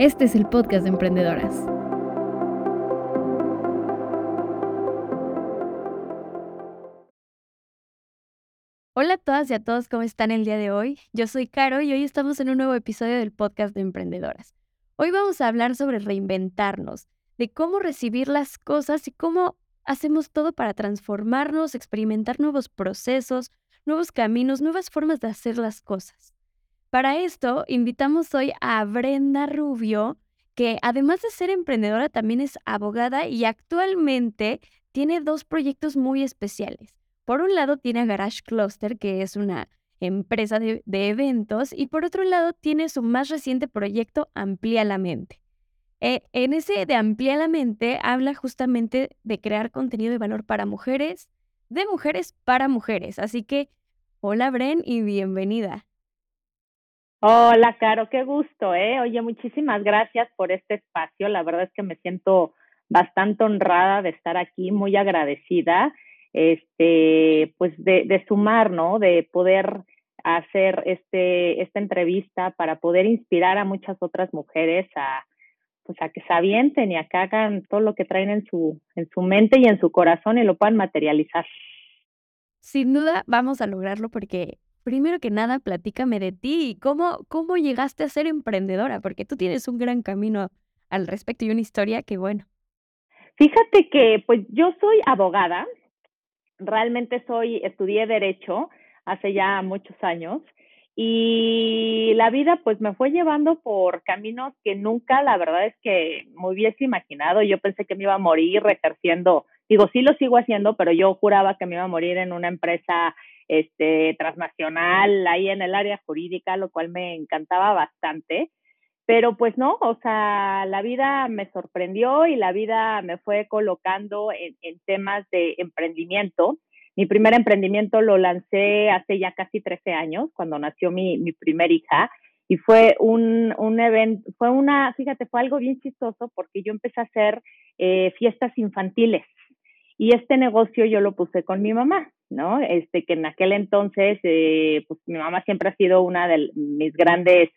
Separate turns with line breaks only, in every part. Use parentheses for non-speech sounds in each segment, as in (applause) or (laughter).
Este es el podcast de emprendedoras. Hola a todas y a todos, ¿cómo están el día de hoy? Yo soy Caro y hoy estamos en un nuevo episodio del podcast de emprendedoras. Hoy vamos a hablar sobre reinventarnos, de cómo recibir las cosas y cómo hacemos todo para transformarnos, experimentar nuevos procesos, nuevos caminos, nuevas formas de hacer las cosas. Para esto, invitamos hoy a Brenda Rubio, que además de ser emprendedora, también es abogada y actualmente tiene dos proyectos muy especiales. Por un lado, tiene Garage Cluster, que es una empresa de, eventos, y por otro lado, tiene su más reciente proyecto, Amplía la Mente. Eh, en ese de Amplía la Mente habla justamente de crear contenido de valor para mujeres, de mujeres para mujeres. Así que, hola Bren y bienvenida.
Hola, Caro, qué gusto, ¿eh? Oye, muchísimas gracias por este espacio. La verdad es que me siento bastante honrada de estar aquí, muy agradecida, este, pues de, de sumar, ¿no? De poder hacer este, esta entrevista para poder inspirar a muchas otras mujeres a, pues a que se avienten y a que hagan todo lo que traen en su, en su mente y en su corazón y lo puedan materializar.
Sin duda vamos a lograrlo porque primero que nada, platícame de ti cómo, cómo llegaste a ser emprendedora, porque tú tienes un gran camino al respecto y una historia que, bueno.
Fíjate que, pues yo soy abogada, realmente soy, estudié Derecho hace ya muchos años y la vida pues me fue llevando por caminos que nunca, la verdad es que me hubiese imaginado. Yo pensé que me iba a morir ejerciendo, digo, sí lo sigo haciendo, pero yo juraba que me iba a morir en una empresa este, transnacional ahí en el área jurídica, lo cual me encantaba bastante. Pero pues no, o sea, la vida me sorprendió y la vida me fue colocando en, temas de emprendimiento. Mi primer emprendimiento lo lancé hace ya casi 13 años, cuando nació mi, mi primer hija. Y fue un, un evento, fue una, fíjate, fue algo bien chistoso porque yo empecé a hacer eh, fiestas infantiles. Y este negocio yo lo puse con mi mamá, ¿no? Este, que en aquel entonces, eh, pues mi mamá siempre ha sido una de mis grandes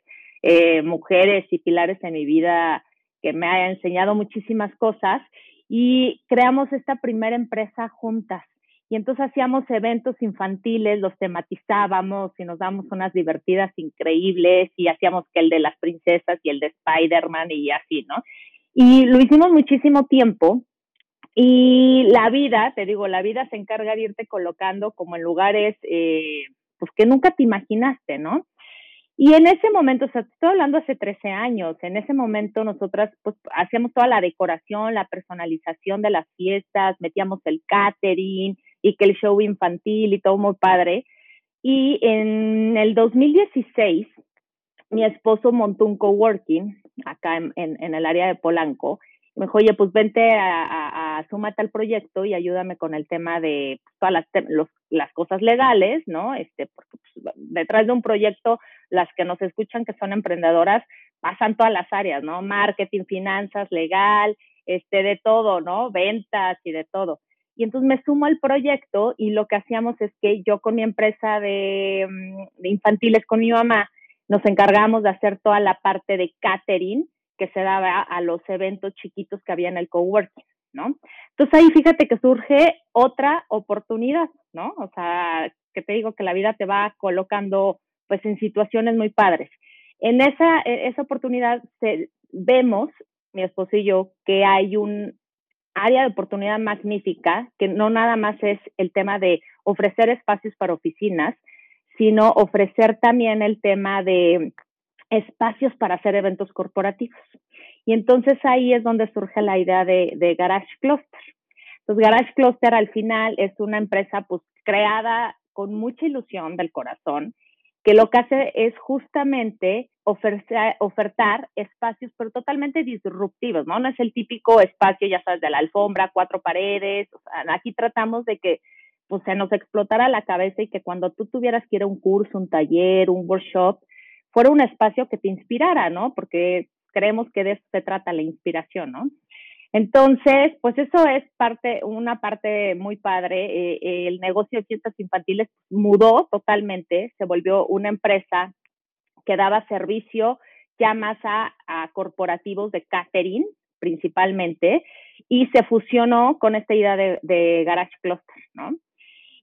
eh, mujeres y pilares en mi vida que me ha enseñado muchísimas cosas y creamos esta primera empresa juntas. Y entonces hacíamos eventos infantiles, los tematizábamos y nos damos unas divertidas increíbles y hacíamos que el de las princesas y el de Spider-Man y así, ¿no? Y lo hicimos muchísimo tiempo y la vida, te digo, la vida se encarga de irte colocando como en lugares eh, pues que nunca te imaginaste, ¿no? Y en ese momento, o sea, estoy hablando hace 13 años, en ese momento nosotras pues hacíamos toda la decoración, la personalización de las fiestas, metíamos el catering y que el show infantil y todo muy padre. Y en el 2016, mi esposo montó un coworking acá en, en el área de Polanco me dijo, oye, pues vente a, a, súmate al proyecto y ayúdame con el tema de pues, todas las, las cosas legales, ¿no? Este, porque pues, detrás de un proyecto, las que nos escuchan que son emprendedoras, pasan todas las áreas, ¿no? Marketing, finanzas, legal, este, de todo, ¿no? Ventas y de todo. Y entonces me sumo al proyecto y lo que hacíamos es que yo con mi empresa de, mm, de infantiles con mi mamá, nos encargamos de hacer toda la parte de catering, que se daba a los eventos chiquitos que había en el coworking, ¿no? Entonces ahí fíjate que surge otra oportunidad, ¿no? O sea, que te digo que la vida te va colocando pues en situaciones muy padres. En esa, e, esa oportunidad se, vemos, mi esposo y yo, que hay un área de oportunidad magnífica, que no nada más es el tema de ofrecer espacios para oficinas, sino ofrecer también el tema de espacios para hacer eventos corporativos. Y entonces ahí es donde surge la idea de, Garage Cluster. Entonces Garage Cluster al final es una empresa pues creada con mucha ilusión del corazón, que lo que hace es justamente ofrecer, ofertar espacios, pero totalmente disruptivos, ¿no? No es el típico espacio, ya sabes, de la alfombra, cuatro paredes. aquí tratamos de que pues, se nos explotara la cabeza y que cuando tú tuvieras que ir a un curso, un taller, un workshop, fuera un espacio que te inspirara, ¿no? Porque creemos que de eso se trata la inspiración, ¿no? Entonces, pues eso es parte, una parte muy padre. Eh, el negocio de fiestas infantiles mudó totalmente, se volvió una empresa que daba servicio, ya más a, corporativos de catering principalmente y se fusionó con esta idea de, de Garage Cluster, ¿no?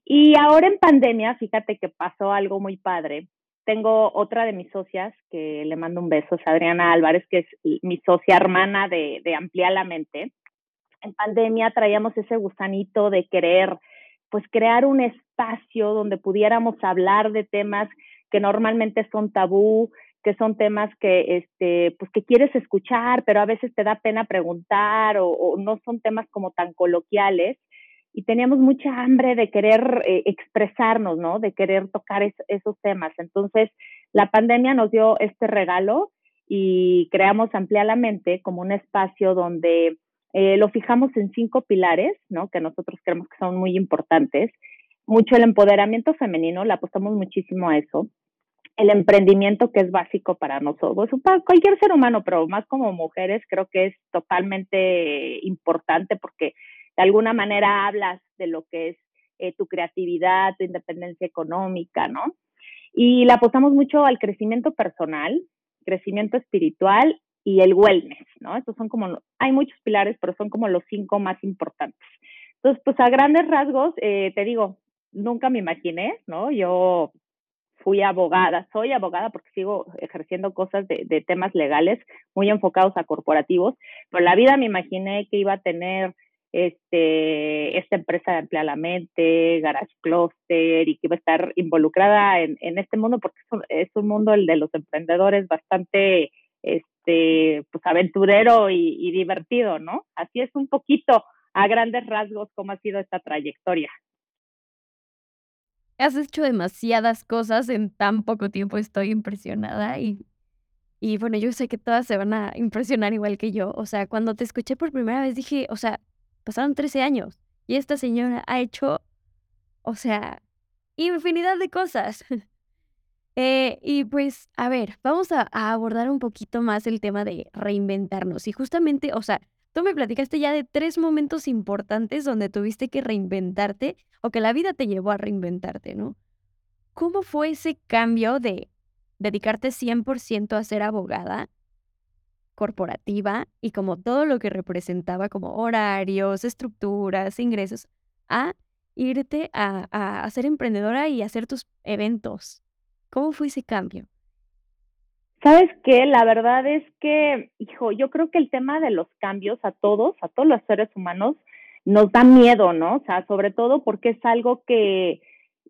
Y ahora en pandemia, fíjate que pasó algo muy padre. Tengo otra de mis socias, que le mando un beso, es Adriana Álvarez, que es mi socia hermana de, de Ampliar la Mente. En pandemia traíamos ese gusanito de querer, pues, crear un espacio donde pudiéramos hablar de temas que normalmente son tabú, que son temas que, este, pues, que quieres escuchar, pero a veces te da pena preguntar o, o no son temas como tan coloquiales y teníamos mucha hambre de querer eh, expresarnos, ¿no? De querer tocar esos temas. Entonces, la pandemia nos dio este regalo y creamos Ampliar la Mente como un espacio donde eh, lo fijamos en cinco pilares, ¿no? Que nosotros creemos que son muy importantes. Mucho el empoderamiento femenino, le apostamos muchísimo a eso. El emprendimiento que es básico para nosotros, para cualquier ser humano, pero más como mujeres, creo que es totalmente importante porque de alguna manera hablas de lo que es eh, tu creatividad, tu independencia económica, ¿no? Y le apostamos mucho al crecimiento personal, crecimiento espiritual y el wellness, ¿no? Estos son como, hay muchos pilares, pero son como los cinco más importantes. Entonces, pues a grandes rasgos, eh, te digo, nunca me imaginé, ¿no? Yo fui abogada, soy abogada porque sigo ejerciendo cosas de, de, temas legales muy enfocados a corporativos, pero la vida me imaginé que iba a tener este, esta empresa de Emplea la Mente, Garage Cluster, y que iba a estar involucrada en, en este mundo, porque es un, mundo, el de los emprendedores, bastante este, pues, aventurero y, y divertido, ¿no? Así es un poquito a grandes rasgos cómo ha sido esta trayectoria.
Has hecho demasiadas cosas en tan poco tiempo, estoy impresionada y, y bueno, yo sé que todas se van a impresionar igual que yo. O sea, cuando te escuché por primera vez dije, o sea, Pasaron 13 años y esta señora ha hecho, o sea, infinidad de cosas. (laughs) Eh, y pues, a ver, vamos a, abordar un poquito más el tema de reinventarnos. Y justamente, o sea, tú me platicaste ya de tres momentos importantes donde tuviste que reinventarte o que la vida te llevó a reinventarte, ¿no? ¿Cómo fue ese cambio de dedicarte 100% a ser abogada corporativa y como todo lo que representaba como horarios, estructuras, ingresos, a irte a, a, ser emprendedora y hacer tus eventos. ¿Cómo fue ese cambio?
Sabes qué, la verdad es que, hijo, yo creo que el tema de los cambios a todos, a todos los seres humanos, nos da miedo, ¿no? O sea, sobre todo porque es algo que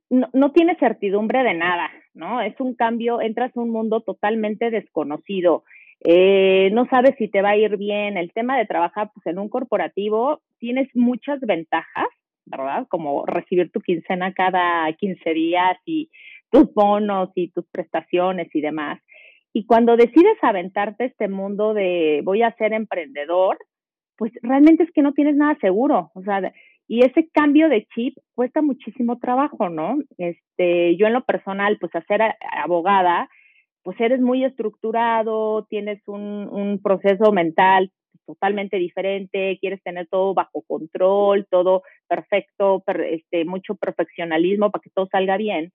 no, no tiene certidumbre de nada, ¿no? Es un cambio, entras a un mundo totalmente desconocido eh, no sabes si te va a ir bien. El tema de trabajar pues, en un corporativo, tienes muchas ventajas, ¿verdad? Como recibir tu quincena cada 15 días y tus bonos y tus prestaciones y demás. Y cuando decides aventarte este mundo de voy a ser emprendedor, pues realmente es que no tienes nada seguro. O sea, y ese cambio de chip cuesta muchísimo trabajo, ¿no? Este, yo en lo personal, pues hacer abogada, pues eres muy estructurado, tienes un, proceso mental totalmente diferente, quieres tener todo bajo control, todo perfecto, este, mucho perfeccionalismo para que todo salga bien.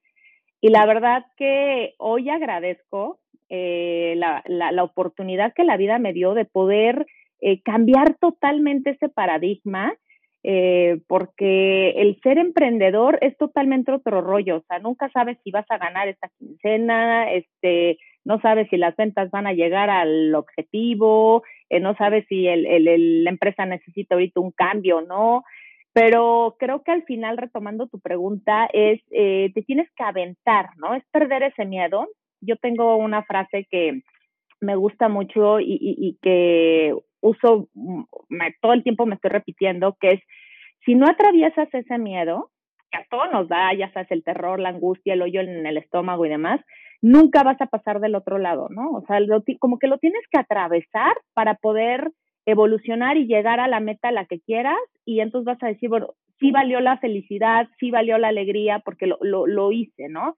Y la verdad que hoy agradezco eh, la, la, la, oportunidad que la vida me dio de poder eh, cambiar totalmente ese paradigma, eh, porque el ser emprendedor es totalmente otro rollo, o sea, nunca sabes si vas a ganar esta quincena, este, no sabes si las ventas van a llegar al objetivo, eh, no sabes si el, el, la empresa necesita ahorita un cambio o no, pero creo que al final, retomando tu pregunta, es, eh, te tienes que aventar, ¿no? Es perder ese miedo. Yo tengo una frase que me gusta mucho y, y, y que uso mm, me, todo el tiempo me estoy repitiendo, que es, si no atraviesas ese miedo, que a todos nos da, ya sabes, el terror, la angustia, el hoyo en el estómago y demás, nunca vas a pasar del otro lado, ¿no? O sea, lo, como que lo tienes que atravesar para poder evolucionar y llegar a la meta a la que quieras y entonces vas a decir, bueno, sí valió la felicidad, sí valió la alegría porque lo, lo, lo hice, ¿no?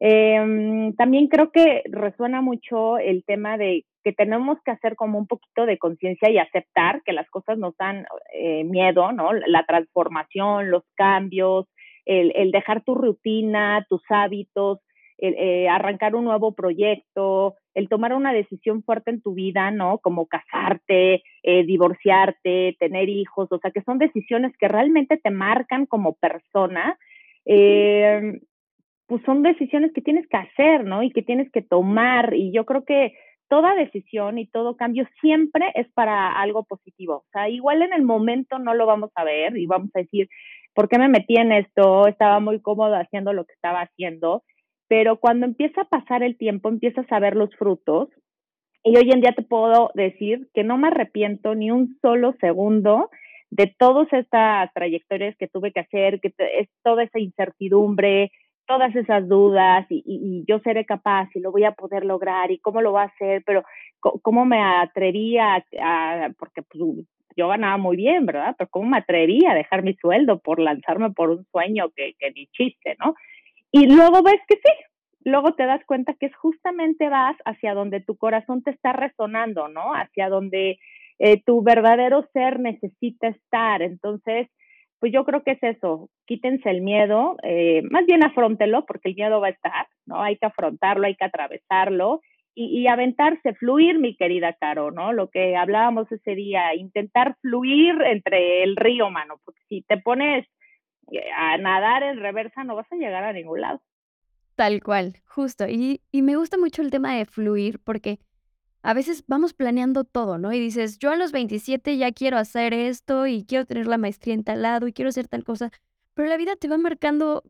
Eh, también creo que resuena mucho el tema de que tenemos que hacer como un poquito de conciencia y aceptar que las cosas nos dan eh, miedo, ¿no? La transformación, los cambios, el, el, dejar tu rutina, tus hábitos, eh, arrancar un nuevo proyecto, el tomar una decisión fuerte en tu vida, ¿no? Como casarte, eh, divorciarte, tener hijos, o sea, que son decisiones que realmente te marcan como persona, eh, pues son decisiones que tienes que hacer, ¿no? Y que tienes que tomar. Y yo creo que toda decisión y todo cambio siempre es para algo positivo. O sea, igual en el momento no lo vamos a ver y vamos a decir, ¿por qué me metí en esto? Estaba muy cómodo haciendo lo que estaba haciendo pero cuando empieza a pasar el tiempo, empiezas a ver los frutos. Y hoy en día te puedo decir que no me arrepiento ni un solo segundo de todas estas trayectorias que tuve que hacer, que es toda esa incertidumbre, todas esas dudas y, yo seré capaz y lo voy a poder lograr y cómo lo voy a hacer, pero cómo me atrevía a, porque pues, yo ganaba muy bien, ¿verdad? Pero cómo me atrevía a dejar mi sueldo por lanzarme por un sueño que, que ni chiste, ¿no? Y luego ves que sí, luego te das cuenta que es justamente vas hacia donde tu corazón te está resonando, ¿no? Hacia donde eh, tu verdadero ser necesita estar. Entonces, pues yo creo que es eso, quítense el miedo, eh, más bien afrontelo, porque el miedo va a estar, ¿no? Hay que afrontarlo, hay que atravesarlo y, y, aventarse, fluir, mi querida Caro, ¿no? Lo que hablábamos ese día, intentar fluir entre el río, mano, porque si te pones a nadar en reversa no vas a llegar a ningún lado.
Tal cual, justo. Y, y me gusta mucho el tema de fluir porque a veces vamos planeando todo, ¿no? Y dices, yo a los 27 ya quiero hacer esto y quiero tener la maestría en tal lado y quiero hacer tal cosa, pero la vida te va marcando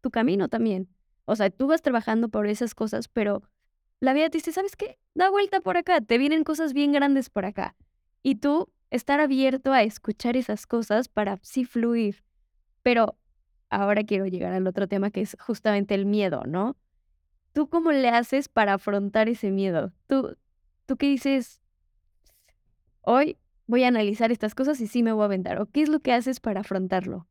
tu camino también. O sea, tú vas trabajando por esas cosas, pero la vida te dice, ¿sabes qué? Da vuelta por acá, te vienen cosas bien grandes por acá. Y tú estar abierto a escuchar esas cosas para sí fluir. Pero ahora quiero llegar al otro tema que es justamente el miedo, ¿no? ¿Tú cómo le haces para afrontar ese miedo? ¿Tú, tú qué dices? Hoy voy a analizar estas cosas y sí me voy a aventar. ¿O qué es lo que haces para afrontarlo?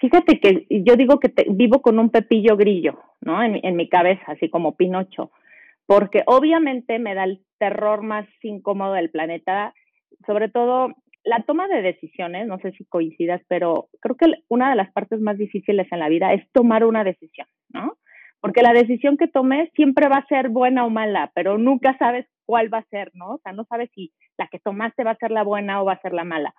Fíjate que yo digo que vivo con un pepillo grillo, ¿no? En, en mi cabeza, así como Pinocho, porque obviamente me da el terror más incómodo del planeta, sobre todo la toma de decisiones, no sé si coincidas, pero creo que una de las partes más difíciles en la vida es tomar una decisión, ¿no? Porque la decisión que tomes siempre va a ser buena o mala, pero nunca sabes cuál va a ser, ¿no? O sea, no sabes si la que tomaste va a ser la buena o va a ser la mala.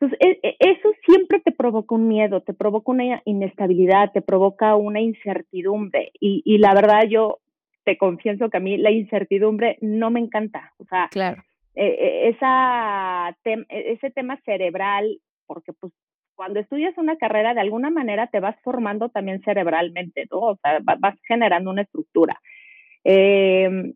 Entonces, e, e, eso siempre te provoca un miedo, te provoca una inestabilidad, te provoca una incertidumbre. Y, y la verdad, yo te confieso que a mí la incertidumbre no me encanta. O sea, claro. Eh, eh, esa e, ese tema cerebral, porque pues cuando estudias una carrera de alguna manera te vas formando también cerebralmente, ¿no? O sea, vas generando una estructura. Eh,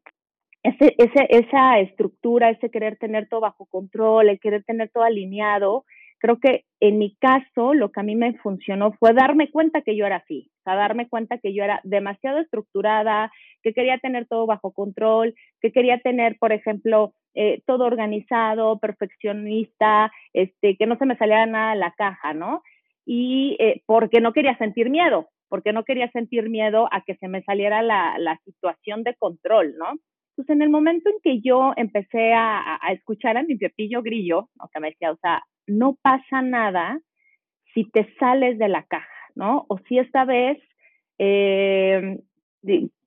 ese, ese, esa estructura, ese querer tener todo bajo control, el querer tener todo alineado, creo que en mi caso lo que a mí me funcionó fue darme cuenta que yo era así, o sea, darme cuenta que yo era demasiado estructurada, que quería tener todo bajo control, que quería tener, por ejemplo, eh, todo organizado, perfeccionista, este, que no se me saliera nada de la caja, ¿no? Y eh, porque no quería sentir miedo, porque no quería sentir miedo a que se me saliera la, la situación de control, ¿no? Pues en el momento en que yo empecé a, escuchar a mi pepillo grillo, o que me decía, o sea, no pasa nada si te sales de la caja, ¿no? O si esta vez, eh,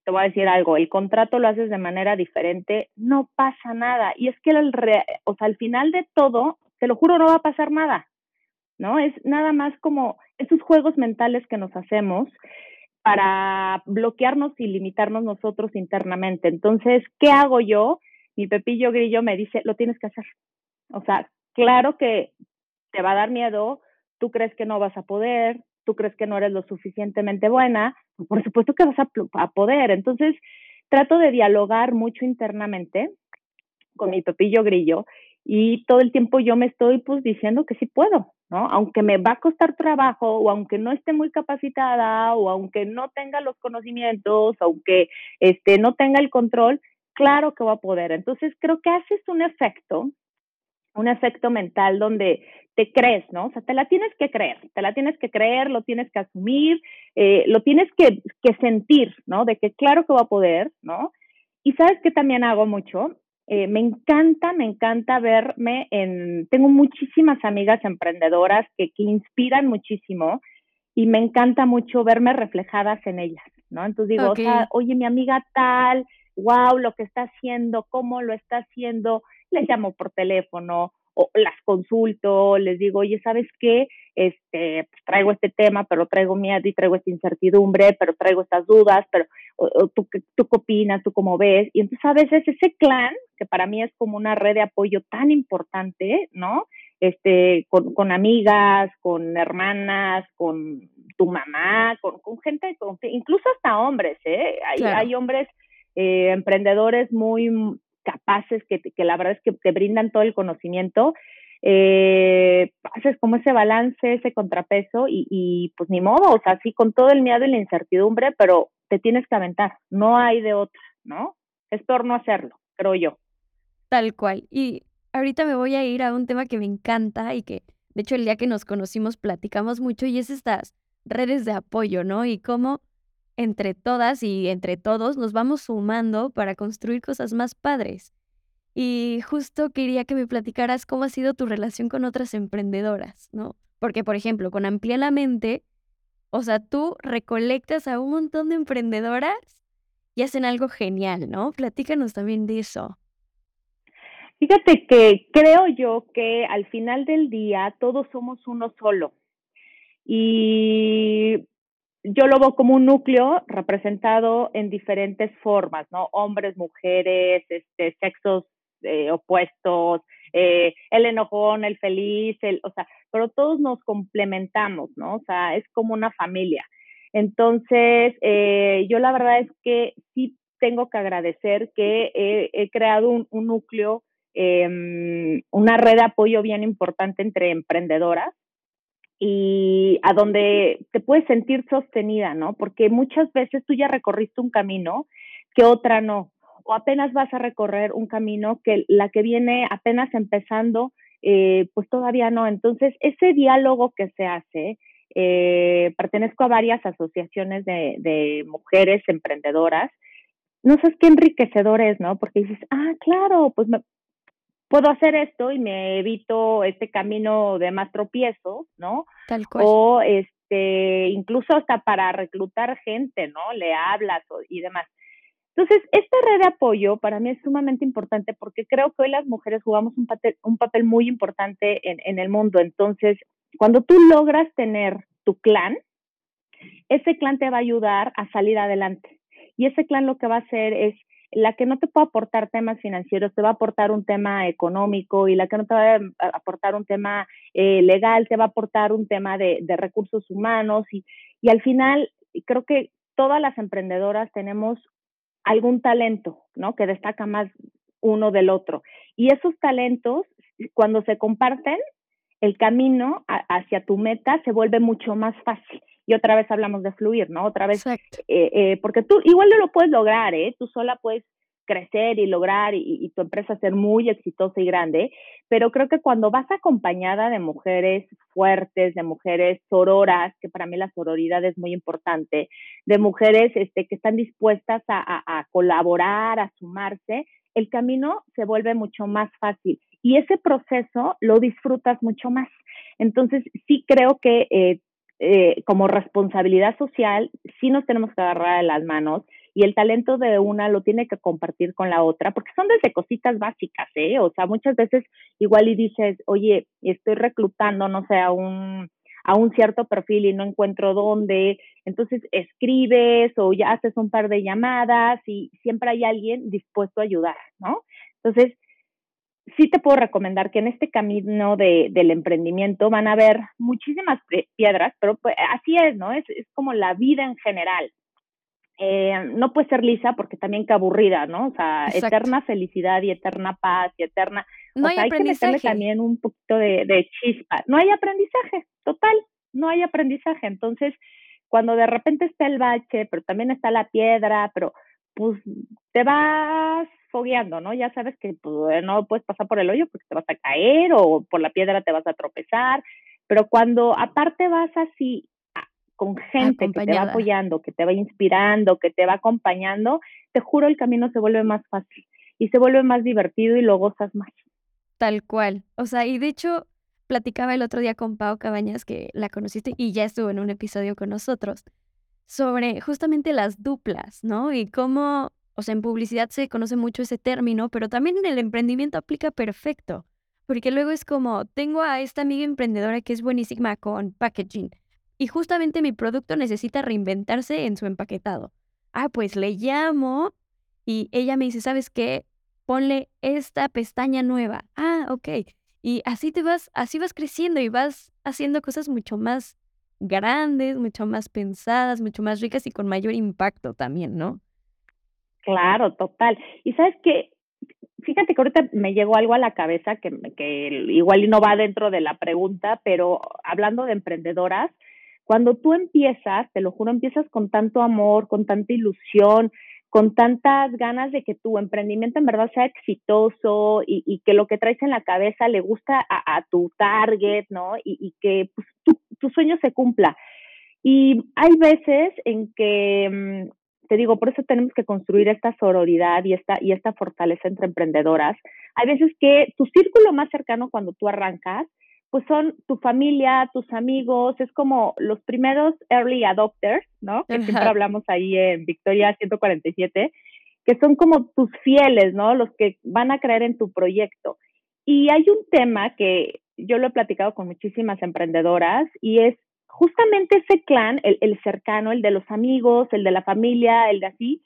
te voy a decir algo, el contrato lo haces de manera diferente, no pasa nada. Y es que el o sea, al final de todo, te lo juro, no va a pasar nada, ¿no? Es nada más como esos juegos mentales que nos hacemos para bloquearnos y limitarnos nosotros internamente. Entonces, ¿qué hago yo? Mi Pepillo Grillo me dice, lo tienes que hacer. O sea, claro que te va a dar miedo, tú crees que no vas a poder, tú crees que no eres lo suficientemente buena, por supuesto que vas a, poder. Entonces, trato de dialogar mucho internamente con mi pepillo grillo y todo el tiempo yo me estoy pues diciendo que sí puedo, ¿no? Aunque me va a costar trabajo o aunque no esté muy capacitada o aunque no tenga los conocimientos, aunque este no tenga el control, claro que va a poder. Entonces creo que haces un efecto un efecto mental donde te crees, ¿no? O sea, te la tienes que creer, te la tienes que creer, lo tienes que asumir, eh, lo tienes que, que, sentir, ¿no? De que claro que va a poder, ¿no? Y sabes que también hago mucho, eh, me encanta, me encanta verme en, tengo muchísimas amigas emprendedoras que, que inspiran muchísimo y me encanta mucho verme reflejadas en ellas. ¿no? Entonces digo, o sea, oye, mi amiga tal, wow, lo que está haciendo, cómo lo está haciendo, les llamo por teléfono o las consulto, les digo, oye, ¿sabes qué? Este, pues traigo este tema, pero traigo miedo y traigo esta incertidumbre, pero traigo estas dudas, pero ¿tú, ¿tú qué opinas? ¿Tú cómo ves? Y entonces a veces ese clan, que para mí es como una red de apoyo tan importante, ¿no? Este, con, con amigas, con hermanas, con tu mamá, con, con gente, incluso hasta hombres, ¿eh? Hay, hay hombres eh, emprendedores muy capaces que, que, la verdad es que te brindan todo el conocimiento. Eh, haces como ese balance, ese contrapeso y, y, pues ni modo, o sea, sí con todo el miedo y la incertidumbre, pero te tienes que aventar, no hay de otra, ¿no? Es por no hacerlo, creo yo.
Tal cual. Y ahorita me voy a ir a un tema que me encanta y que, de hecho, el día que nos conocimos platicamos mucho y es estas redes de apoyo, ¿no? Y cómo entre todas y entre todos nos vamos sumando para construir cosas más padres. Y justo quería que me platicaras cómo ha sido tu relación con otras emprendedoras, ¿no? Porque, por ejemplo, con Amplía la Mente, o sea, tú recolectas a un montón de emprendedoras y hacen algo genial, ¿no? Platícanos también de eso.
Fíjate que creo yo que al final del día todos somos uno solo. Y yo lo veo como un núcleo representado en diferentes formas, ¿no? Hombres, mujeres, este, sexos eh, opuestos, eh, el enojón, el feliz, el, o sea, pero todos nos complementamos, ¿no? O sea, es como una familia. Entonces, eh, yo la verdad es que sí tengo que agradecer que he, creado un, un núcleo, em, una red de apoyo bien importante entre emprendedoras y a donde te puedes sentir sostenida, ¿no? Porque muchas veces tú ya recorriste un camino que otra no, o apenas vas a recorrer un camino que la que viene apenas empezando, eh, pues todavía no. Entonces, ese diálogo que se hace, eh, pertenezco a varias asociaciones de, de mujeres emprendedoras, no sabes qué enriquecedor es, ¿no? Porque dices, ah, claro, pues me, puedo hacer esto y me evito este camino de más tropiezos, ¿no?
Tal cual.
O este, incluso hasta para reclutar gente, ¿no? Le hablas y demás. Entonces, esta red de apoyo para mí es sumamente importante porque creo que hoy las mujeres jugamos un papel, un papel muy importante en, en el mundo. Entonces, cuando tú logras tener tu clan, ese clan te va a ayudar a salir adelante. Y ese clan lo que va a hacer es la que no te puede aportar temas financieros te va a aportar un tema económico y la que no te va a aportar un tema eh, legal te va a aportar un tema de, recursos humanos y, y al final creo que todas las emprendedoras tenemos algún talento, ¿no? Que destaca más uno del otro. Y esos talentos, cuando se comparten, el camino hacia tu meta se vuelve mucho más fácil. Y otra vez hablamos de fluir, ¿no? Otra vez, eh, eh, porque tú igual no lo puedes lograr, ¿eh? Tú sola puedes crecer y lograr y, tu empresa ser muy exitosa y grande, pero creo que cuando vas acompañada de mujeres fuertes, de mujeres sororas, que para mí la sororidad es muy importante, de mujeres este, que están dispuestas a, a colaborar, a sumarse, el camino se vuelve mucho más fácil y ese proceso lo disfrutas mucho más. Entonces, sí creo que eh, eh, como responsabilidad social, sí nos tenemos que agarrar a las manos y el talento de una lo tiene que compartir con la otra, porque son desde cositas básicas, ¿eh? O sea, muchas veces igual y dices, oye, estoy reclutando, no sé, a un, a un cierto perfil y no encuentro dónde, entonces escribes o ya haces un par de llamadas y siempre hay alguien dispuesto a ayudar, ¿no? Entonces, sí te puedo recomendar que en este camino de, del emprendimiento van a haber muchísimas piedras, pero pues, así es, ¿no? Es, es como la vida en general. Eh, no puede ser lisa porque también que aburrida, ¿no? O sea, eterna felicidad y eterna paz y eterna...
No hay, aprendizaje.
que también un poquito de, de chispa. No hay aprendizaje, total, no hay aprendizaje. Entonces, cuando de repente está el bache, pero también está la piedra, pero pues te vas fogueando, ¿no? Ya sabes que pues, no puedes pasar por el hoyo porque te vas a caer o por la piedra te vas a tropezar, pero cuando aparte vas así con gente que te va apoyando, que te va inspirando, que te va acompañando, te juro el camino se vuelve más fácil y se vuelve más divertido y lo gozas más.
Tal cual. O sea, y de hecho platicaba el otro día con Pau Cabañas que la conociste y ya estuvo en un episodio con nosotros sobre justamente las duplas, ¿no? Y cómo, o sea, en publicidad se conoce mucho ese término, pero también en el emprendimiento aplica perfecto, porque luego es como, tengo a esta amiga emprendedora que es buenísima con packaging y justamente mi producto necesita reinventarse en su empaquetado. Ah, pues le llamo y ella me dice, ¿sabes qué? Ponle esta pestaña nueva. Ah, ok. Y así te vas, así vas creciendo y vas haciendo cosas mucho más grandes, mucho más pensadas, mucho más ricas y con mayor impacto también, ¿no?
Claro, total. Y sabes que, fíjate que ahorita me llegó algo a la cabeza que, que igual no va dentro de la pregunta, pero hablando de emprendedoras, cuando tú empiezas, te lo juro, empiezas con tanto amor, con tanta ilusión, con tantas ganas de que tu emprendimiento en verdad sea exitoso y, que lo que traes en la cabeza le gusta a, tu target, ¿no? Y, que pues, tu, sueño se cumpla. Y hay veces en que, mm, te digo, por eso tenemos que construir esta sororidad y esta, y esta fortaleza entre emprendedoras. Hay veces que tu círculo más cercano cuando tú arrancas pues son tu familia, tus amigos, es como los primeros early adopters, ¿no? Que siempre hablamos ahí en Victoria 147, que son como tus fieles, ¿no? Los que van a creer en tu proyecto. Y hay un tema que yo lo he platicado con muchísimas emprendedoras y es justamente ese clan, el, el cercano, el de los amigos, el de la familia, el de así,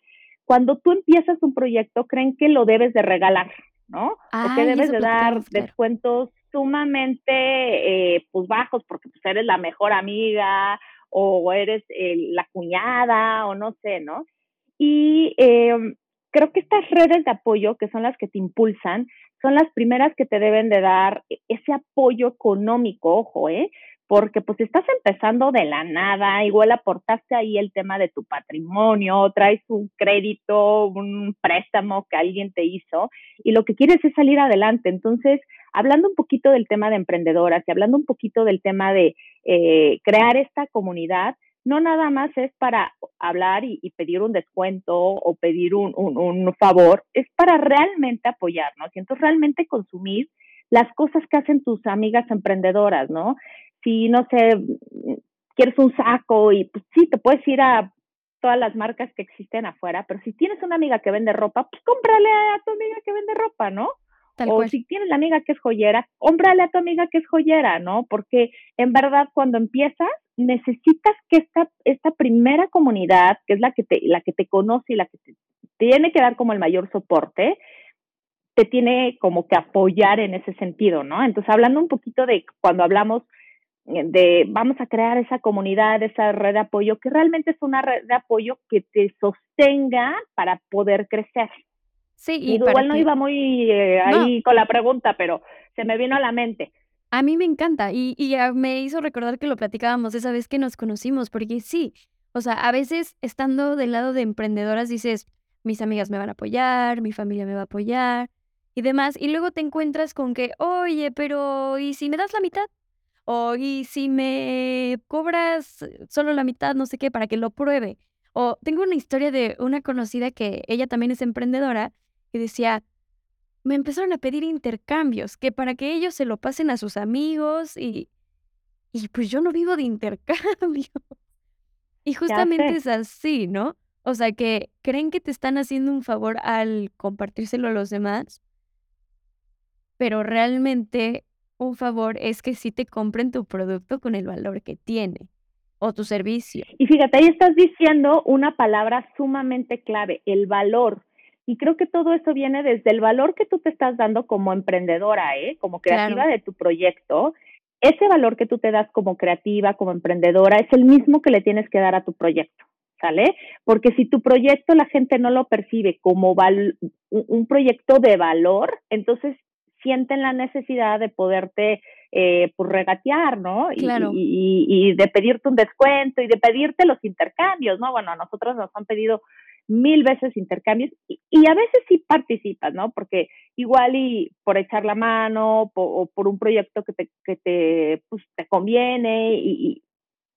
cuando tú empiezas un proyecto creen que lo debes de regalar, ¿no? o que debes de dar descuentos sumamente eh, pues bajos porque pues eres la mejor amiga o eres eh, la cuñada o no sé, ¿no? Y eh, creo que estas redes de apoyo, que son las que te impulsan, son las primeras que te deben de dar ese apoyo económico, ojo, ¿eh? Porque pues estás empezando de la nada, igual aportaste ahí el tema de tu patrimonio, traes un crédito, un préstamo que alguien te hizo y lo que quieres es salir adelante. Entonces, hablando un poquito del tema de emprendedoras y hablando un poquito del tema de eh, crear esta comunidad, no nada más es para hablar y, pedir un descuento o pedir un, un, favor, es para realmente apoyarnos y entonces realmente consumir las cosas que hacen tus amigas emprendedoras, ¿no? Si, no sé, quieres un saco y pues sí, te puedes ir a todas las marcas que existen afuera, pero si tienes una amiga que vende ropa, pues cómprale a tu amiga que vende ropa, ¿no? o si tienes la amiga que es joyera, cómprale a tu amiga que es joyera, ¿no? Porque en verdad cuando empiezas necesitas que esta, esta primera comunidad, que es la que te, la que te conoce y la que te tiene que dar como el mayor soporte, te tiene como que apoyar en ese sentido, ¿no? Entonces, hablando un poquito de cuando hablamos eh, de vamos a crear esa comunidad, esa red de apoyo, que realmente es una red de apoyo que te sostenga para poder crecer, Sí, y, igual no iba muy eh, ahí con la pregunta, pero se me vino a la mente.
A mí me encanta y, y me hizo recordar que lo platicábamos esa vez que nos conocimos, porque sí, o sea, a veces estando del lado de emprendedoras dices, mis amigas me van a apoyar, mi familia me va a apoyar y demás, y luego te encuentras con que, oye, pero ¿y si me das la mitad? O ¿y si me cobras solo la mitad, no sé qué, para que lo pruebe? O tengo una historia de una conocida que ella también es emprendedora y decía, me empezaron a pedir intercambios, que para que ellos se lo pasen a sus amigos y, y pues yo no vivo de intercambio. (laughs) Y justamente es así, ¿no? O sea, que creen que te están haciendo un favor al compartírselo a los demás, pero realmente un favor es que sí te compren tu producto con el valor que tiene o tu servicio.
Y fíjate, ahí estás diciendo una palabra sumamente clave, el valor. Y creo que todo eso viene desde el valor que tú te estás dando como emprendedora, ¿eh? como creativa de tu proyecto. Ese valor que tú te das como creativa, como emprendedora, es el mismo que le tienes que dar a tu proyecto, ¿sale? Porque si tu proyecto la gente no lo percibe como un proyecto de valor, entonces sienten la necesidad de poderte eh, pues regatear, ¿no? Y, y, y, de pedirte un descuento y de pedirte los intercambios, ¿no? Bueno, a nosotros nos han pedido mil veces intercambios y, a veces sí participas, ¿no? Porque igual y por echar la mano o por un proyecto que te, que te, pues, te conviene y,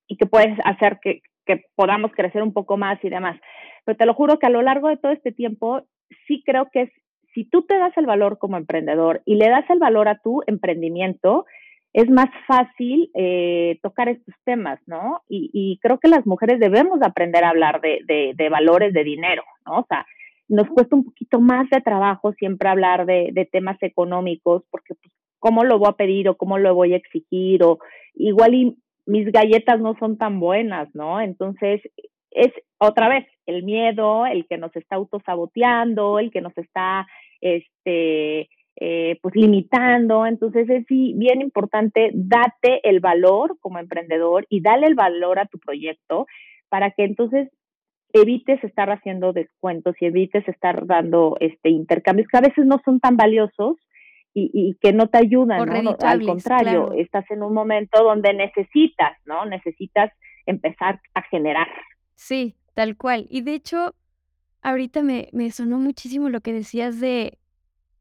y, que puedes hacer que, que podamos crecer un poco más y demás. Pero te lo juro que a lo largo de todo este tiempo sí creo que es, si tú te das el valor como emprendedor y le das el valor a tu emprendimiento, es más fácil eh, tocar estos temas, ¿no? Y, creo que las mujeres debemos aprender a hablar de, de, valores de dinero, ¿no? O sea, nos cuesta un poquito más de trabajo siempre hablar de, de temas económicos, porque pues, ¿cómo lo voy a pedir o cómo lo voy a exigir? O igual y mis galletas no son tan buenas, ¿no? Entonces, es otra vez el miedo, el que nos está autosaboteando, el que nos está, este, eh, pues limitando. Entonces es bien importante, date el valor como emprendedor y dale el valor a tu proyecto para que entonces evites estar haciendo descuentos y evites estar dando este intercambios que a veces no son tan valiosos y, que no te ayudan, ¿no? Al contrario, estás en un momento donde necesitas, ¿no? Necesitas empezar a generar.
Sí, tal cual. Y de hecho, ahorita me, me sonó muchísimo lo que decías de,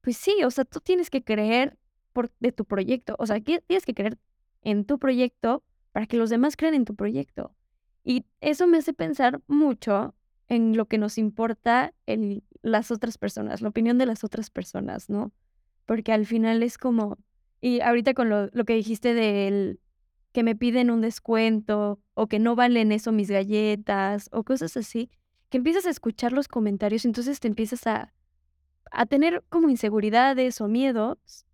pues sí, o sea, tú tienes que creer por, de tu proyecto, o sea, tienes que creer en tu proyecto para que los demás crean en tu proyecto. Y eso me hace pensar mucho en lo que nos importa el, las otras personas, la opinión de las otras personas, ¿no? Porque al final es como, y ahorita con lo, lo que dijiste del que me piden un descuento o que no valen eso mis galletas o cosas así, que empiezas a escuchar los comentarios, entonces te empiezas a, a tener como inseguridades o miedos,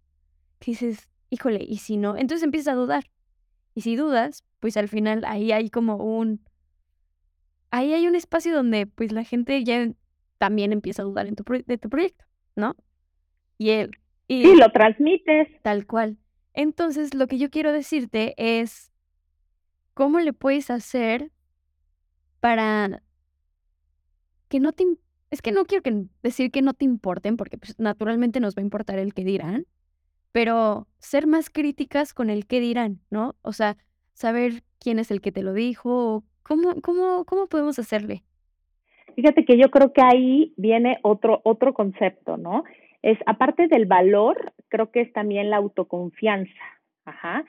que dices, híjole, ¿y si no? Entonces empiezas a dudar. Y si dudas, pues al final ahí hay como un... Ahí hay un espacio donde pues la gente ya también empieza a dudar en tu de tu proyecto, ¿no? Y él... Y
sí, lo transmites.
Tal cual. Entonces, lo que yo quiero decirte es, ¿cómo le puedes hacer para que no te... Es que no quiero que, decir que no te importen, porque pues, naturalmente nos va a importar el que dirán, pero ser más críticas con el que dirán, ¿no? O sea, saber quién es el que te lo dijo, cómo, cómo, cómo podemos hacerle.
Fíjate que yo creo que ahí viene otro, otro concepto, ¿no? es, aparte del valor, creo que es también la autoconfianza. Ajá.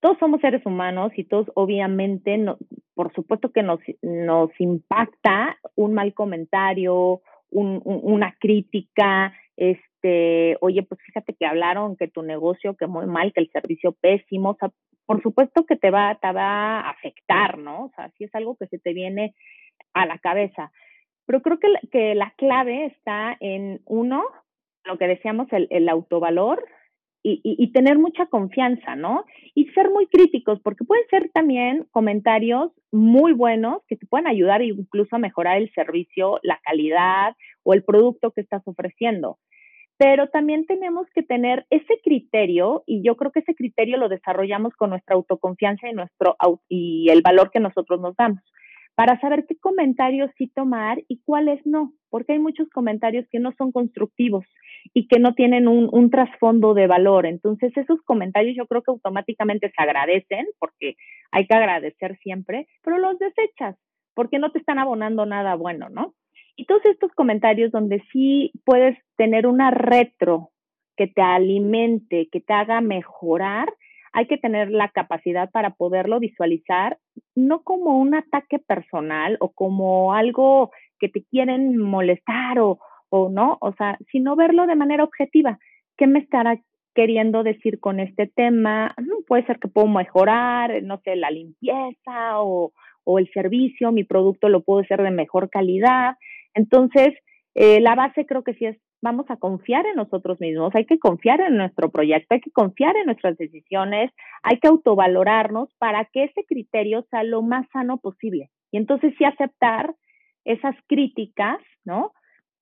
Todos somos seres humanos y todos obviamente, no, por supuesto que nos, nos impacta un mal comentario, un, una crítica, este, oye, pues fíjate que hablaron que tu negocio, que muy mal, que el servicio pésimo, o sea, por supuesto que te va, te va a afectar, ¿no? O sea, si es algo que se te viene a la cabeza. Pero creo que, que la clave está en, uno, lo que decíamos, el, el autovalor y, y, tener mucha confianza, ¿no? Y ser muy críticos, porque pueden ser también comentarios muy buenos que te pueden ayudar incluso a mejorar el servicio, la calidad o el producto que estás ofreciendo. Pero también tenemos que tener ese criterio, y yo creo que ese criterio lo desarrollamos con nuestra autoconfianza y, nuestro, y el valor que nosotros nos damos para saber qué comentarios sí tomar y cuáles no, porque hay muchos comentarios que no son constructivos y que no tienen un, trasfondo de valor. Entonces, esos comentarios yo creo que automáticamente se agradecen, porque hay que agradecer siempre, pero los desechas, porque no te están abonando nada bueno, ¿no? Y todos estos comentarios donde sí puedes tener una retro que te alimente, que te haga mejorar, hay que tener la capacidad para poderlo visualizar, no como un ataque personal o como algo que te quieren molestar o, o no, o sea, sino verlo de manera objetiva. ¿Qué me estará queriendo decir con este tema? Puede ser que puedo mejorar, no sé, la limpieza o, o el servicio, mi producto lo puedo hacer de mejor calidad. Entonces, eh, la base creo que sí es, vamos a confiar en nosotros mismos, hay que confiar en nuestro proyecto, hay que confiar en nuestras decisiones, hay que autovalorarnos para que ese criterio sea lo más sano posible. Y entonces sí aceptar esas críticas, ¿no?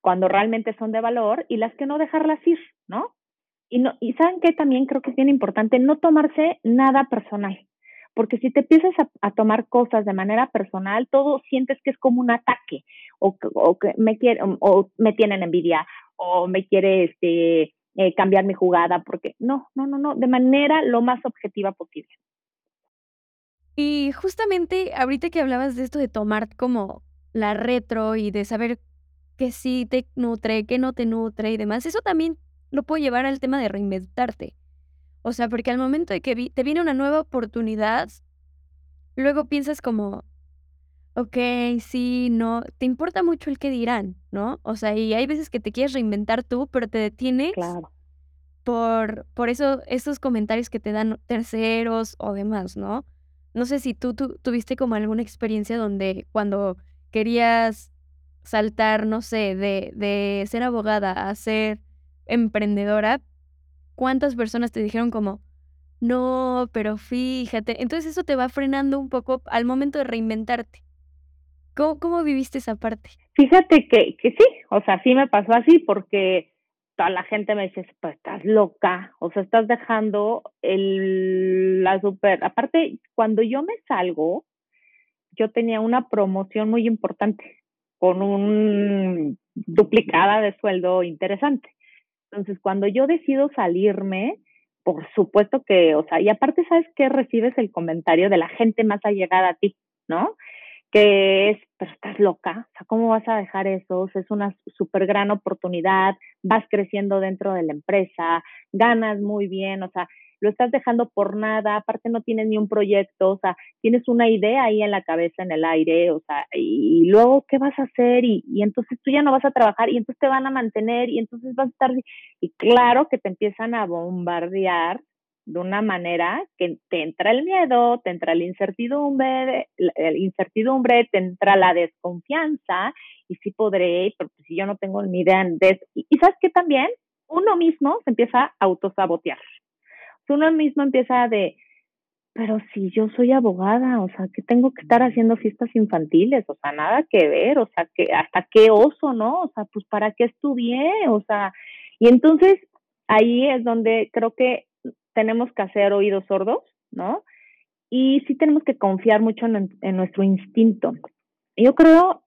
Cuando realmente son de valor y las que no dejarlas ir, ¿no? Y, no, y saben que también creo que es bien importante no tomarse nada personal porque si te empiezas a, tomar cosas de manera personal, todo sientes que es como un ataque, o, que me quieren, o me tienen envidia, o me quiere este, eh, cambiar mi jugada, porque no, no, no, no, de manera lo más objetiva posible.
Y justamente ahorita que hablabas de esto de tomar como la retro y de saber que sí te nutre, que no te nutre y demás, eso también lo puedo llevar al tema de reinventarte. O sea, porque al momento de que te viene una nueva oportunidad, luego piensas como, ok, sí, no, te importa mucho el que dirán, ¿no? O sea, y hay veces que te quieres reinventar tú, pero te detienes
claro.
por, por eso, esos comentarios que te dan terceros o demás, ¿no? No sé si tú, tú tuviste como alguna experiencia donde cuando querías saltar, no sé, de, de ser abogada a ser emprendedora, ¿cuántas personas te dijeron como, no, pero fíjate? Entonces eso te va frenando un poco al momento de reinventarte. ¿Cómo, cómo viviste esa parte?
Fíjate que, que sí, o sea, sí me pasó así porque toda la gente me dice, pues estás loca, o sea, estás dejando el, la super, aparte, cuando yo me salgo, yo tenía una promoción muy importante con un duplicada de sueldo interesante. Entonces, cuando yo decido salirme, por supuesto que, o sea, y aparte, ¿sabes qué? Recibes el comentario de la gente más allegada a ti, ¿no? Que es, pero estás loca, o sea, ¿cómo vas a dejar eso? es una súper gran oportunidad, vas creciendo dentro de la empresa, ganas muy bien, o sea, lo estás dejando por nada, aparte no tienes ni un proyecto, o sea, tienes una idea ahí en la cabeza, en el aire, o sea, y, luego, ¿qué vas a hacer? Y, y, entonces tú ya no vas a trabajar y entonces te van a mantener y entonces vas a estar, y claro que te empiezan a bombardear de una manera que te entra el miedo, te entra la incertidumbre, la incertidumbre, te entra la desconfianza y sí podré, pero pues si yo no tengo ni idea y sabes que también uno mismo se empieza a autosabotear uno mismo empieza de, pero si yo soy abogada, o sea, que tengo que estar haciendo fiestas infantiles, o sea, nada que ver, o sea, que hasta qué oso, ¿no? O sea, pues para qué estudié, o sea, y entonces ahí es donde creo que tenemos que hacer oídos sordos, ¿no? Y sí tenemos que confiar mucho en, en nuestro instinto. Yo creo,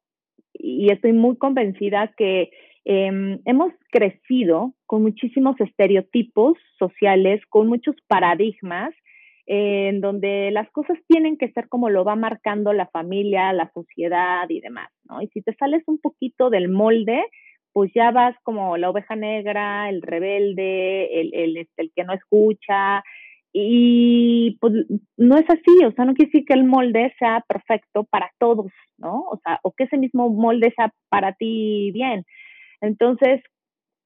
y estoy muy convencida que Em, hemos crecido con muchísimos estereotipos sociales, con muchos paradigmas, en donde las cosas tienen que ser como lo va marcando la familia, la sociedad y demás, ¿no? Y si te sales un poquito del molde, pues ya vas como la oveja negra, el rebelde, el, el, este, el que no escucha, y pues no es así, o sea, no quiere decir que el molde sea perfecto para todos, ¿no? O sea, o que ese mismo molde sea para ti bien. Entonces,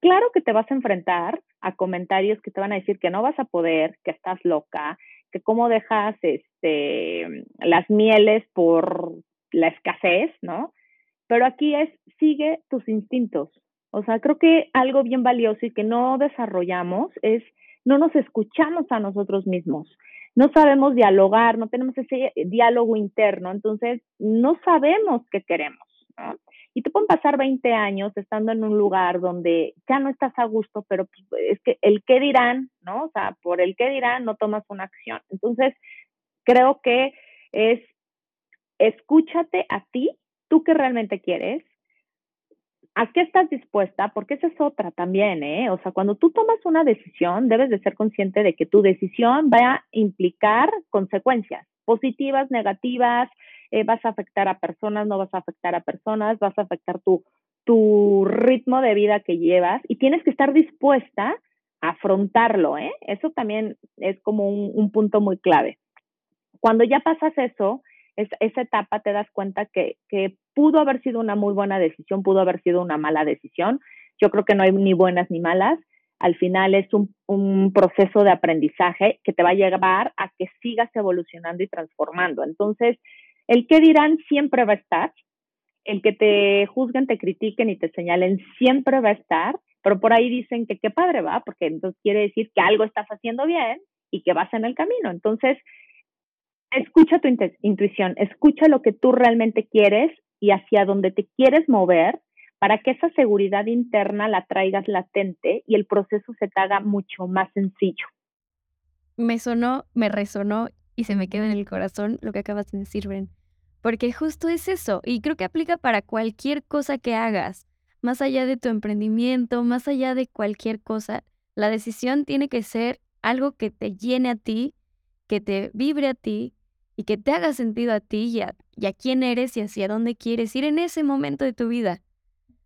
claro que te vas a enfrentar a comentarios que te van a decir que no vas a poder, que estás loca, que cómo dejas este, las mieles por la escasez, ¿no? Pero aquí es, sigue tus instintos. O sea, creo que algo bien valioso y que no desarrollamos es, no nos escuchamos a nosotros mismos. No sabemos dialogar, no tenemos ese diálogo interno, entonces no sabemos qué queremos. Y te pueden pasar 20 años estando en un lugar donde ya no estás a gusto, pero pues, es que el qué dirán, ¿no? O sea, por el qué dirán no tomas una acción. Entonces, creo que es escúchate a ti, tú que realmente quieres, ¿A qué estás dispuesta? Porque esa es otra también, ¿eh? O sea, cuando tú tomas una decisión, debes de ser consciente de que tu decisión va a implicar consecuencias positivas, negativas, eh, vas a afectar a personas, no vas a afectar a personas, vas a afectar tu, tu ritmo de vida que llevas y tienes que estar dispuesta a afrontarlo, ¿eh? Eso también es como un, punto muy clave. Cuando ya pasas eso, esa etapa te das cuenta que, que pudo haber sido una muy buena decisión, pudo haber sido una mala decisión. Yo creo que no hay ni buenas ni malas. Al final es un, un, proceso de aprendizaje que te va a llevar a que sigas evolucionando y transformando. Entonces, el que dirán siempre va a estar, el que te juzguen, te critiquen y te señalen siempre va a estar, pero por ahí dicen que qué padre va, porque entonces quiere decir que algo estás haciendo bien y que vas en el camino. Entonces, escucha tu intuición, escucha lo que tú realmente quieres y hacia dónde te quieres mover para que esa seguridad interna la traigas latente y el proceso se te haga mucho más sencillo.
Me sonó, me resonó y se me queda en el corazón lo que acabas de decir, Bren. Porque justo es eso, y creo que aplica para cualquier cosa que hagas, más allá de tu emprendimiento, más allá de cualquier cosa, la decisión tiene que ser algo que te llene a ti, que te vibre a ti y que te haga sentido a ti y a, y a quién eres y hacia dónde quieres ir en ese momento de tu vida.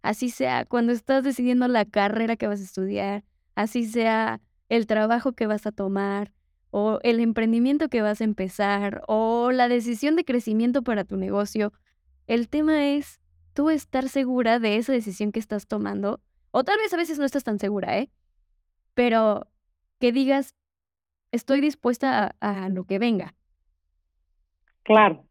Así sea cuando estás decidiendo la carrera que vas a estudiar, así sea el trabajo que vas a tomar, o el emprendimiento que vas a empezar o la decisión de crecimiento para tu negocio. El tema es tú estar segura de esa decisión que estás tomando. O tal vez a veces no estás tan segura, ¿eh? Pero que digas, estoy dispuesta a, lo que venga.
Claro,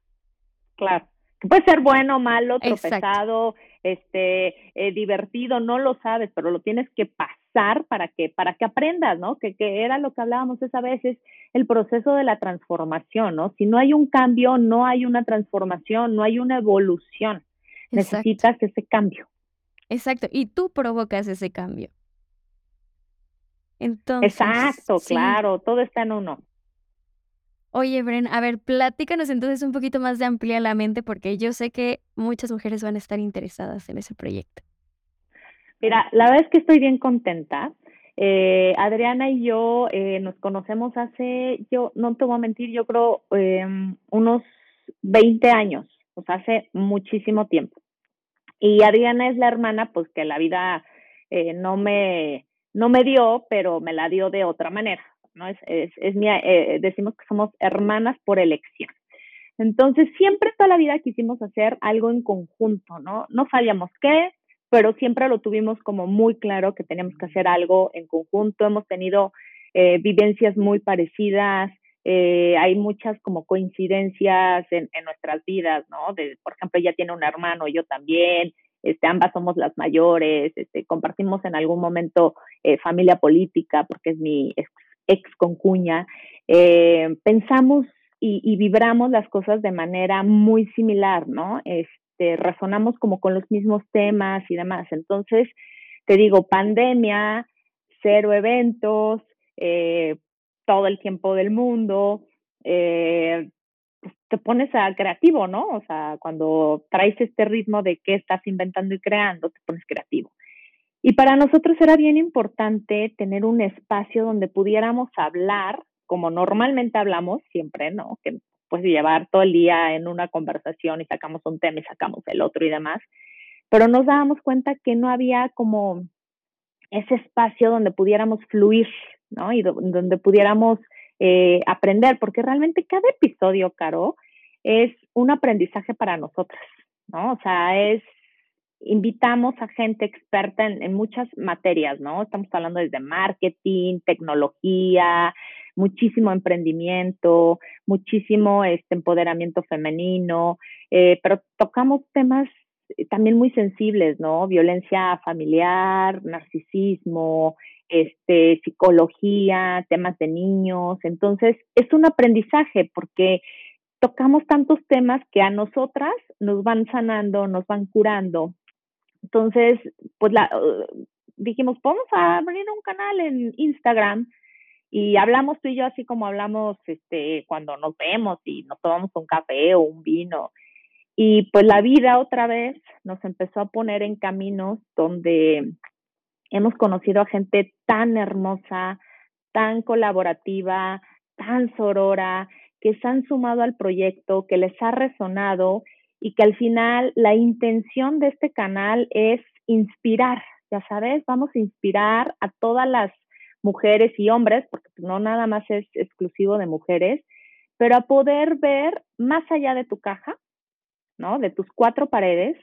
claro. Puede ser bueno, malo, tropezado, este, eh, divertido, no lo sabes, pero lo tienes que pasar para que, para que aprendas, ¿no? Que, que era lo que hablábamos esa vez, es el proceso de la transformación, ¿no? Si no hay un cambio, no hay una transformación, no hay una evolución. Necesitas ese cambio.
Exacto, y tú provocas ese cambio. Entonces,
Exacto, claro, todo está en uno.
Oye, Bren, a ver, platícanos entonces un poquito más de ampliar la mente, porque yo sé que muchas mujeres van a estar interesadas en ese proyecto.
Mira, la verdad es que estoy bien contenta. Eh, Adriana y yo eh, nos conocemos hace, yo no te voy a mentir, yo creo em, unos 20 años, o sea, hace muchísimo tiempo. Y Adriana es la hermana, pues que la vida eh, no me no me dio, pero me la dio de otra manera, ¿no? Es, es, es eh, decimos que somos hermanas por elección. Entonces, siempre toda la vida quisimos hacer algo en conjunto, ¿no? No sabíamos qué, pero siempre lo tuvimos como muy claro que teníamos que hacer algo en conjunto. Hemos tenido eh, vivencias muy parecidas, eh, hay muchas como coincidencias en, en, nuestras vidas, ¿no? De, por ejemplo, ella tiene un hermano, yo también, este, ambas somos las mayores, este, compartimos en algún momento eh, familia política porque es mi ex, ex concuña, eh, pensamos y, y, vibramos las cosas de manera muy similar, ¿no? Este, razonamos como con los mismos temas y demás. Entonces, te digo, pandemia, cero eventos, eh, todo el tiempo del mundo, eh, pues, te pones a creativo, ¿no? O sea, cuando traes este ritmo de qué estás inventando y creando, te pones creativo. Y para nosotros era bien importante tener un espacio donde pudiéramos hablar, como normalmente hablamos siempre, ¿no? Que pues llevar todo el día en una conversación y sacamos un tema y sacamos el otro y demás. Pero nos dábamos cuenta que no había como ese espacio donde pudiéramos fluir, ¿no? Y donde pudiéramos eh, aprender, porque realmente cada episodio, Caro, es un aprendizaje para nosotras, ¿no? O sea, es, invitamos a gente experta en, muchas materias, ¿no? Estamos hablando desde marketing, tecnología, muchísimo emprendimiento, muchísimo este, empoderamiento femenino, eh, pero tocamos temas también muy sensibles, ¿no? Violencia familiar, narcisismo, este, psicología, temas de niños. Entonces, es un aprendizaje porque tocamos tantos temas que a nosotras nos van sanando, nos van curando. Entonces, pues la, dijimos, vamos a abrir un canal en Instagram y hablamos tú y yo así como hablamos este, cuando nos vemos y nos tomamos un café o un vino. Y pues la vida otra vez nos empezó a poner en caminos donde hemos conocido a gente tan hermosa, tan colaborativa, tan sorora, que se han sumado al proyecto, que les ha resonado y que al final la intención de este canal es inspirar, ya sabes, vamos a inspirar a todas las mujeres y hombres, porque no nada más es exclusivo de mujeres, pero a poder ver más allá de tu caja, ¿no? De tus cuatro paredes,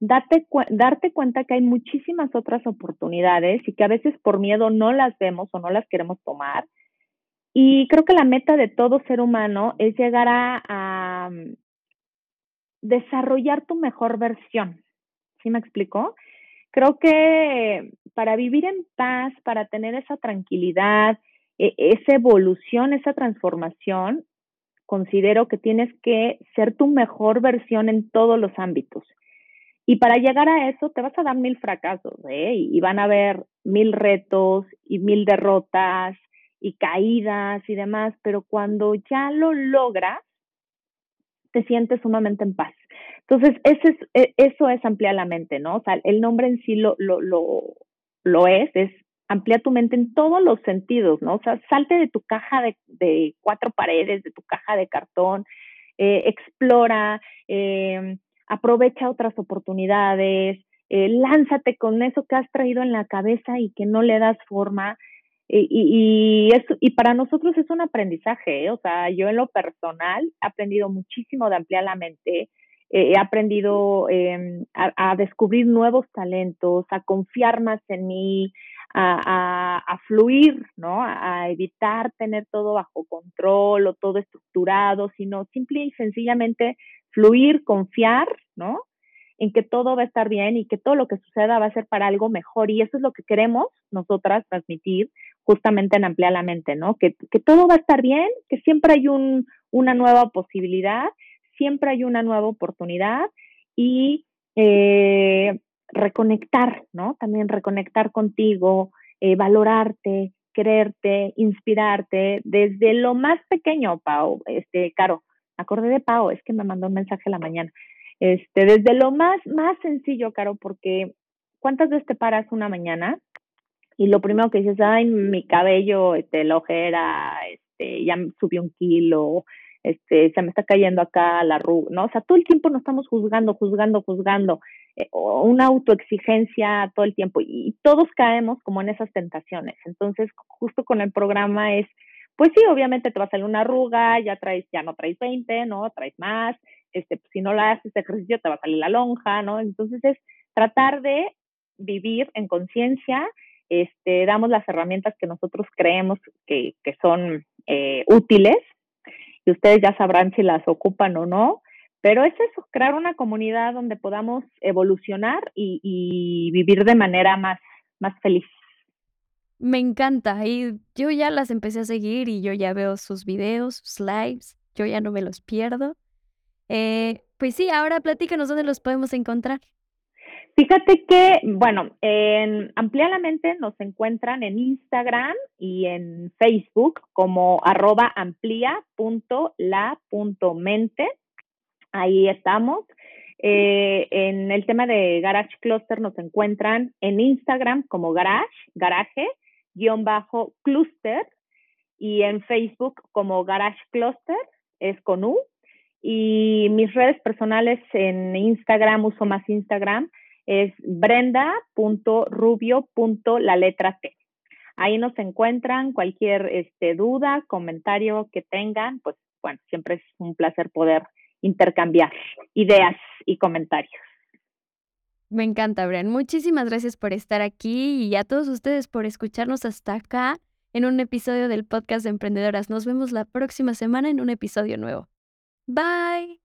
date, darte cuenta que hay muchísimas otras oportunidades y que a veces por miedo no las vemos o no las queremos tomar. Y creo que la meta de todo ser humano es llegar a, desarrollar tu mejor versión. ¿Sí me explico? Creo que para vivir en paz, para tener esa tranquilidad, e, esa evolución, esa transformación, considero que tienes que ser tu mejor versión en todos los ámbitos. Y para llegar a eso te vas a dar mil fracasos, ¿eh? Y van a haber mil retos y mil derrotas y caídas y demás, pero cuando ya lo logras, te sientes sumamente en paz. Entonces, ese es, e, eso es ampliar la mente, ¿no? O sea, el nombre en sí lo, lo, lo, lo es, es ampliar tu mente en todos los sentidos, ¿no? O sea, salte de tu caja de, cuatro paredes, de tu caja de cartón, eh, explora, eh, aprovecha otras oportunidades, eh, lánzate con eso que has traído en la cabeza y que no le das forma. Y, y, y, y para nosotros es un aprendizaje, ¿eh? o sea, yo en lo personal he aprendido muchísimo de ampliar la mente, eh, he aprendido eh, a, a, descubrir nuevos talentos, a confiar más en mí, a, a, fluir, ¿no? A, evitar tener todo bajo control o todo estructurado, sino simple y sencillamente fluir, confiar, ¿no? En que todo va a estar bien y que todo lo que suceda va a ser para algo mejor. Y eso es lo que queremos nosotras transmitir justamente en Ampliar la Mente, ¿no? Que, que todo va a estar bien, que siempre hay un, una nueva posibilidad, siempre hay una nueva oportunidad y eh, reconectar, ¿no? También reconectar contigo, eh, valorarte, quererte, inspirarte desde lo más pequeño, Pau, este, Caro, acordé de Pau, es que me mandó un mensaje la mañana, este, desde lo más, más sencillo, Caro, porque ¿cuántas veces te paras una mañana y lo primero que dices, ay, mi cabello, este, la ojera, este, ya subió un kilo, este, se me está cayendo acá la arruga, ¿no? O sea, todo el tiempo nos estamos juzgando, juzgando, juzgando, eh, una autoexigencia todo el tiempo y todos caemos como en esas tentaciones. Entonces, justo con el programa es, pues sí, obviamente te va a salir una arruga, ya traes, ya no traes 20, ¿no? Traes más, este, pues, si no la haces ejercicio te va a salir la lonja, ¿no? Entonces es tratar de vivir en conciencia, este, damos las herramientas que nosotros creemos que, que son eh, útiles y ustedes ya sabrán si las ocupan o no, pero es eso, crear una comunidad donde podamos evolucionar y, vivir de manera más, más feliz.
Me encanta y yo ya las empecé a seguir y yo ya veo sus videos, sus lives, yo ya no me los pierdo. Eh, pues sí, ahora platícanos dónde los podemos encontrar.
Fíjate que, bueno, en Amplía la Mente nos encuentran en Instagram y en Facebook como arroba amplia.la.mente. Ahí estamos. Eh, en el tema de Garage Cluster nos encuentran en Instagram como Garage, Garage, guion bajo Cluster y en Facebook como Garage Cluster, es con U. Y mis redes personales en Instagram, uso más Instagram, es brenda.rubio.la letra T. Ahí nos encuentran cualquier este, duda, comentario que tengan, pues bueno, siempre es un placer poder intercambiar ideas y comentarios.
Me encanta, Brian. Muchísimas gracias por estar aquí y a todos ustedes por escucharnos hasta acá en un episodio del podcast de Emprendedoras. Nos vemos la próxima semana en un episodio nuevo. Bye.